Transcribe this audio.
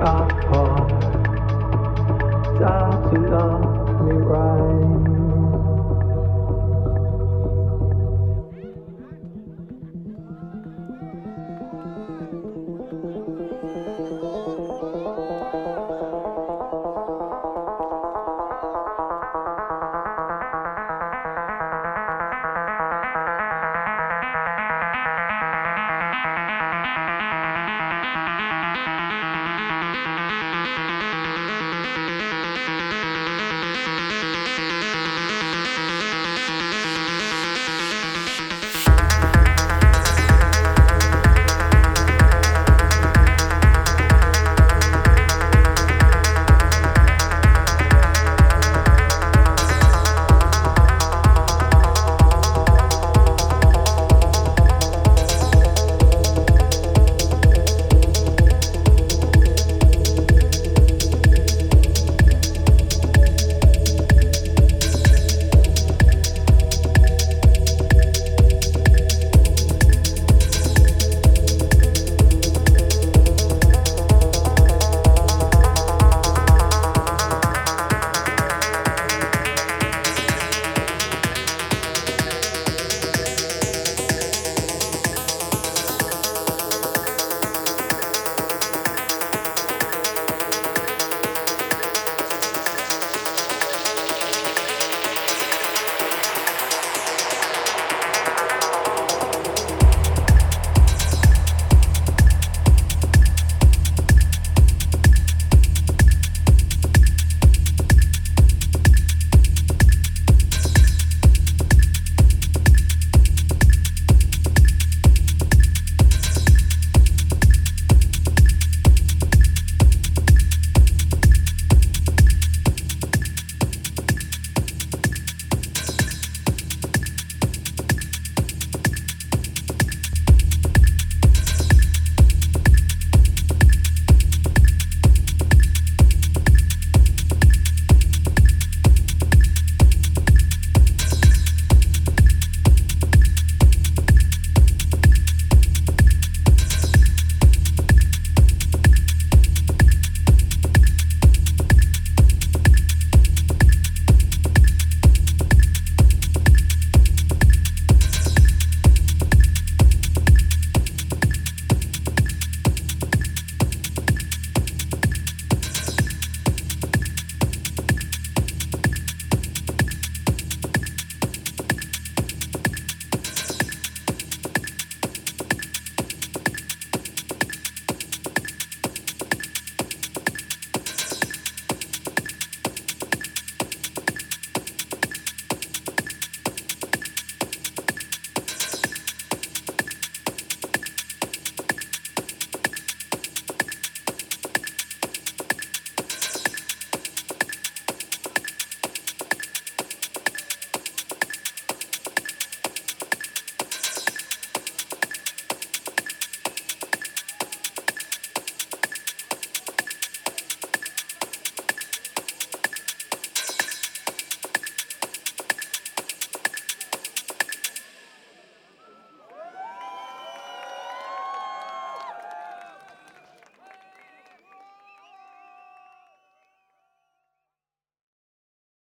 apart. Start to love me right.